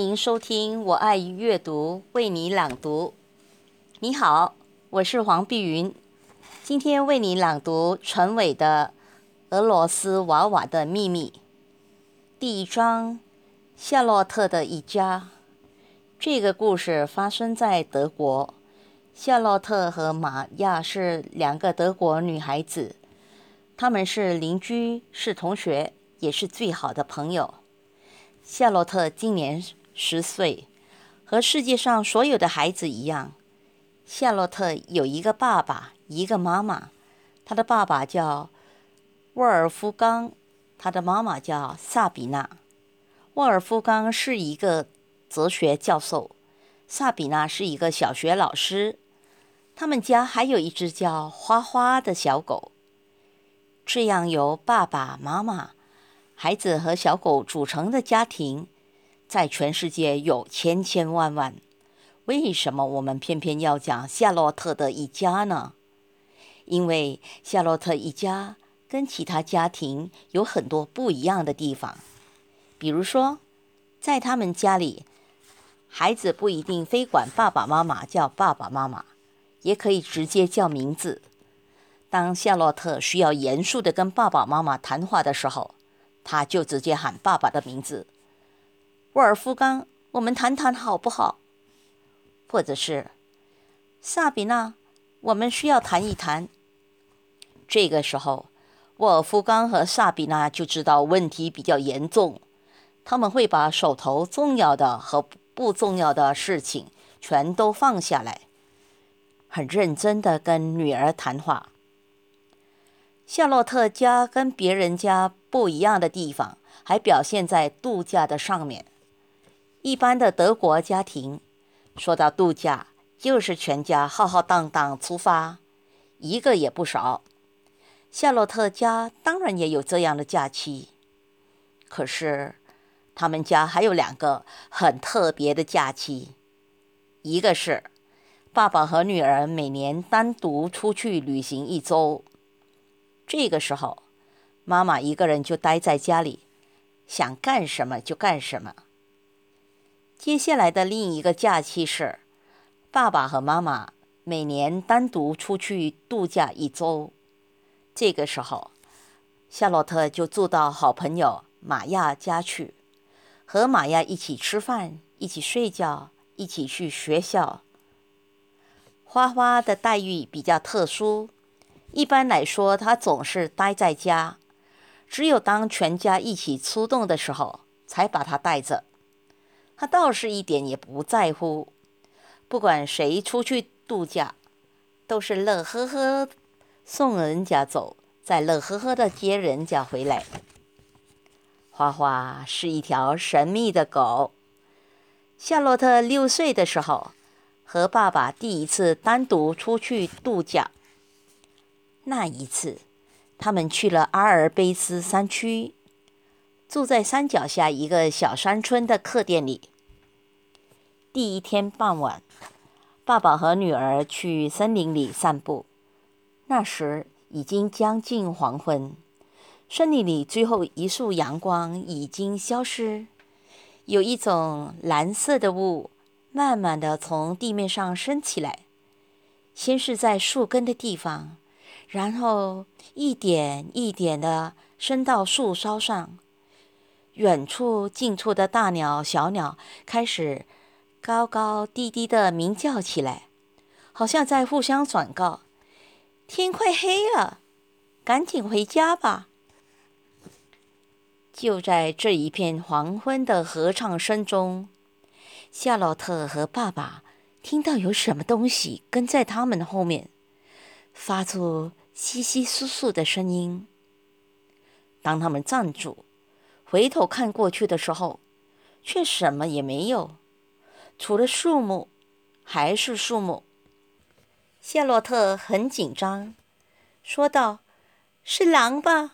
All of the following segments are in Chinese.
迎收听《我爱阅读》，为你朗读。你好，我是黄碧云，今天为你朗读陈伟的《俄罗斯娃娃的秘密》第一章《夏洛特的一家》。这个故事发生在德国，夏洛特和玛亚是两个德国女孩子，她们是邻居，是同学，也是最好的朋友。夏洛特今年十岁，和世界上所有的孩子一样。夏洛特有一个爸爸，一个妈妈。他的爸爸叫沃尔夫冈，他的妈妈叫萨比娜。沃尔夫冈是一个哲学教授，萨比娜是一个小学老师。他们家还有一只叫花花的小狗。这样由爸爸妈妈。孩子和小狗组成的家庭，在全世界有千千万万。为什么我们偏偏要讲夏洛特的一家呢？因为夏洛特一家跟其他家庭有很多不一样的地方。比如说，在他们家里，孩子不一定非管爸爸妈妈叫爸爸妈妈，也可以直接叫名字。当夏洛特需要严肃地跟爸爸妈妈谈话的时候，他就直接喊爸爸的名字，沃尔夫冈，我们谈谈好不好？或者是萨比娜，我们需要谈一谈。这个时候，沃尔夫冈和萨比娜就知道问题比较严重，他们会把手头重要的和不重要的事情全都放下来，很认真的跟女儿谈话。夏洛特家跟别人家不一样的地方，还表现在度假的上面。一般的德国家庭，说到度假，就是全家浩浩荡荡出发，一个也不少。夏洛特家当然也有这样的假期，可是他们家还有两个很特别的假期，一个是爸爸和女儿每年单独出去旅行一周。这个时候，妈妈一个人就待在家里，想干什么就干什么。接下来的另一个假期是，爸爸和妈妈每年单独出去度假一周。这个时候，夏洛特就住到好朋友玛亚家去，和玛亚一起吃饭，一起睡觉，一起去学校。花花的待遇比较特殊。一般来说，他总是待在家，只有当全家一起出动的时候，才把他带着。他倒是一点也不在乎，不管谁出去度假，都是乐呵呵送人家走，再乐呵呵的接人家回来。花花是一条神秘的狗。夏洛特六岁的时候，和爸爸第一次单独出去度假。那一次，他们去了阿尔卑斯山区，住在山脚下一个小山村的客店里。第一天傍晚，爸爸和女儿去森林里散步，那时已经将近黄昏，森林里最后一束阳光已经消失，有一种蓝色的雾慢慢的从地面上升起来，先是在树根的地方。然后一点一点的升到树梢上，远处、近处的大鸟、小鸟开始高高低低的鸣叫起来，好像在互相转告：“天快黑了，赶紧回家吧。”就在这一片黄昏的合唱声中，夏洛特和爸爸听到有什么东西跟在他们后面，发出。窸窸窣窣的声音。当他们站住，回头看过去的时候，却什么也没有，除了树木，还是树木。夏洛特很紧张，说道：“是狼吧？”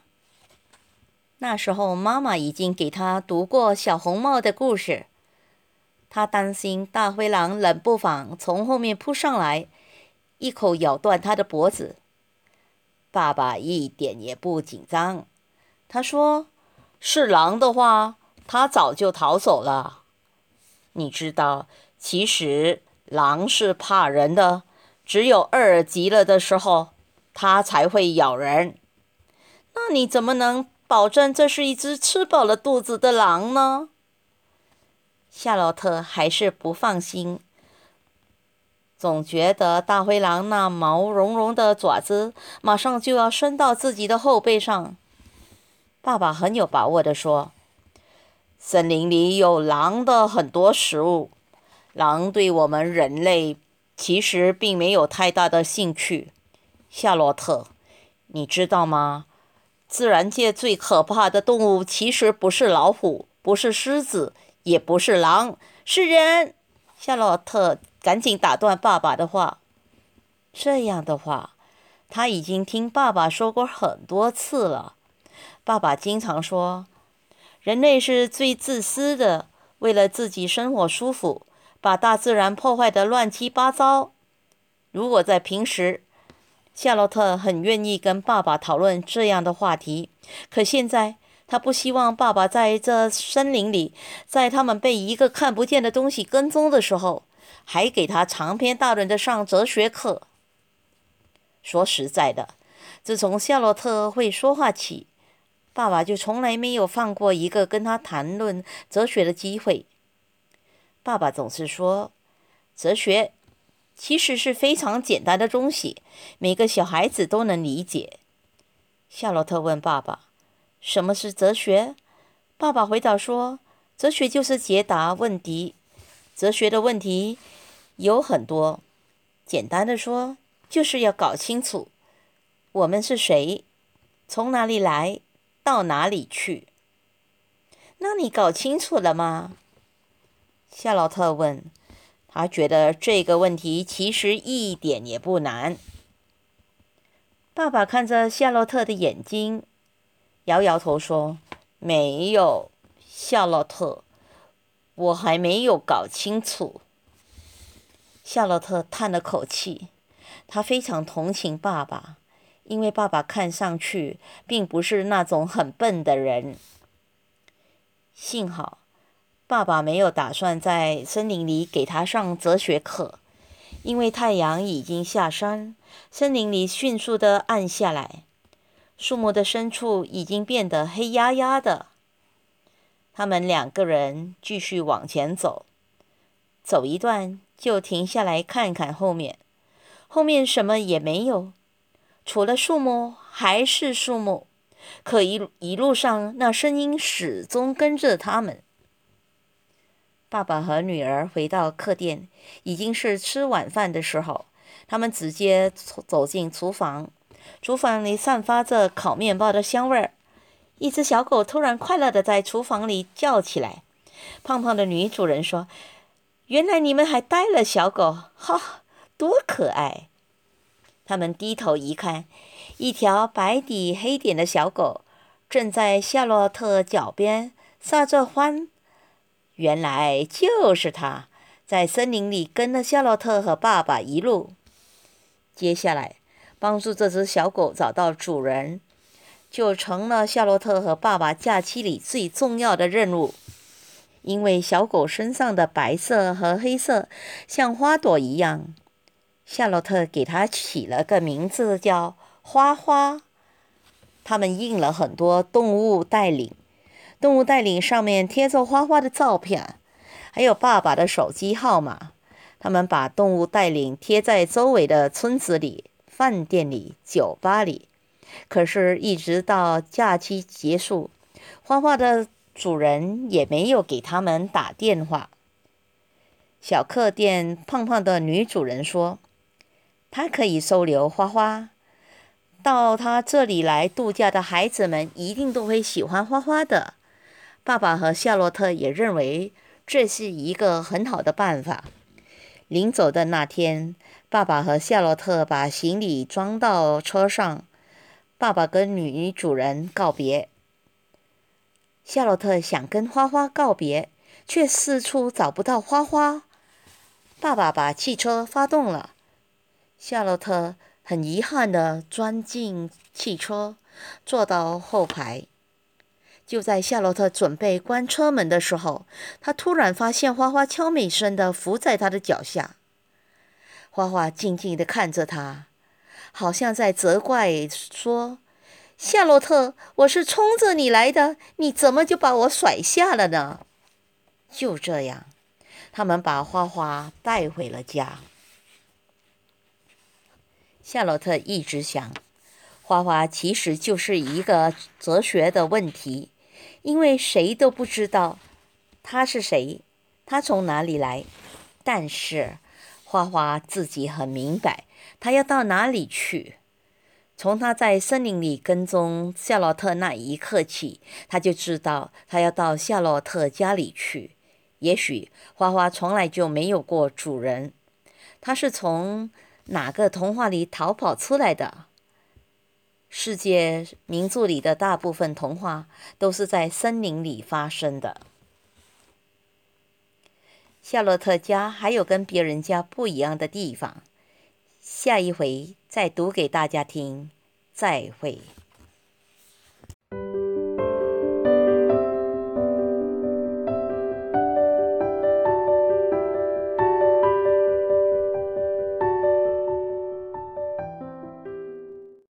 那时候，妈妈已经给他读过小红帽的故事，他担心大灰狼冷不防从后面扑上来，一口咬断他的脖子。爸爸一点也不紧张，他说：“是狼的话，他早就逃走了。”你知道，其实狼是怕人的，只有饿极了的时候，它才会咬人。那你怎么能保证这是一只吃饱了肚子的狼呢？夏洛特还是不放心，总觉得大灰狼那毛茸茸的爪子马上就要伸到自己的后背上。爸爸很有把握地说。森林里有狼的很多食物，狼对我们人类其实并没有太大的兴趣。夏洛特，你知道吗？自然界最可怕的动物其实不是老虎，不是狮子，也不是狼，是人。夏洛特赶紧打断爸爸的话。这样的话，他已经听爸爸说过很多次了。爸爸经常说。人类是最自私的，为了自己生活舒服，把大自然破坏得乱七八糟。如果在平时，夏洛特很愿意跟爸爸讨论这样的话题，可现在他不希望爸爸在这森林里，在他们被一个看不见的东西跟踪的时候，还给他长篇大论的上哲学课。说实在的，自从夏洛特会说话起，爸爸就从来没有放过一个跟他谈论哲学的机会。爸爸总是说，哲学其实是非常简单的东西，每个小孩子都能理解。夏洛特问爸爸：“什么是哲学？”爸爸回答说：“哲学就是解答问题。哲学的问题有很多，简单的说，就是要搞清楚我们是谁，从哪里来。”到哪里去？那你搞清楚了吗？夏洛特问。他觉得这个问题其实一点也不难。爸爸看着夏洛特的眼睛，摇摇头说：“没有，夏洛特，我还没有搞清楚。”夏洛特叹了口气，他非常同情爸爸。因为爸爸看上去并不是那种很笨的人。幸好，爸爸没有打算在森林里给他上哲学课，因为太阳已经下山，森林里迅速的暗下来，树木的深处已经变得黑压压的。他们两个人继续往前走，走一段就停下来看看后面，后面什么也没有。除了树木还是树木，可一一路上那声音始终跟着他们。爸爸和女儿回到客店，已经是吃晚饭的时候。他们直接走进厨房，厨房里散发着烤面包的香味儿。一只小狗突然快乐地在厨房里叫起来。胖胖的女主人说：“原来你们还带了小狗，哈，多可爱！”他们低头一看，一条白底黑点的小狗正在夏洛特脚边撒着欢。原来就是它，在森林里跟了夏洛特和爸爸一路。接下来，帮助这只小狗找到主人，就成了夏洛特和爸爸假期里最重要的任务。因为小狗身上的白色和黑色像花朵一样。夏洛特给它起了个名字，叫花花。他们印了很多动物带领，动物带领上面贴着花花的照片，还有爸爸的手机号码。他们把动物带领贴在周围的村子里、饭店里、酒吧里。可是，一直到假期结束，花花的主人也没有给他们打电话。小客店胖胖的女主人说。他可以收留花花，到他这里来度假的孩子们一定都会喜欢花花的。爸爸和夏洛特也认为这是一个很好的办法。临走的那天，爸爸和夏洛特把行李装到车上，爸爸跟女主人告别。夏洛特想跟花花告别，却四处找不到花花。爸爸把汽车发动了。夏洛特很遗憾地钻进汽车，坐到后排。就在夏洛特准备关车门的时候，他突然发现花花悄没声的伏在他的脚下。花花静静的看着他，好像在责怪说：“夏洛特，我是冲着你来的，你怎么就把我甩下了呢？”就这样，他们把花花带回了家。夏洛特一直想，花花其实就是一个哲学的问题。因为谁都不知道他是谁，他从哪里来。但是花花自己很明白，他要到哪里去。从他在森林里跟踪夏洛特那一刻起，他就知道他要到夏洛特家里去。也许花花从来就没有过主人，他是从哪个童话里逃跑出来的？世界名著里的大部分童话都是在森林里发生的。夏洛特家还有跟别人家不一样的地方，下一回再读给大家听。再会。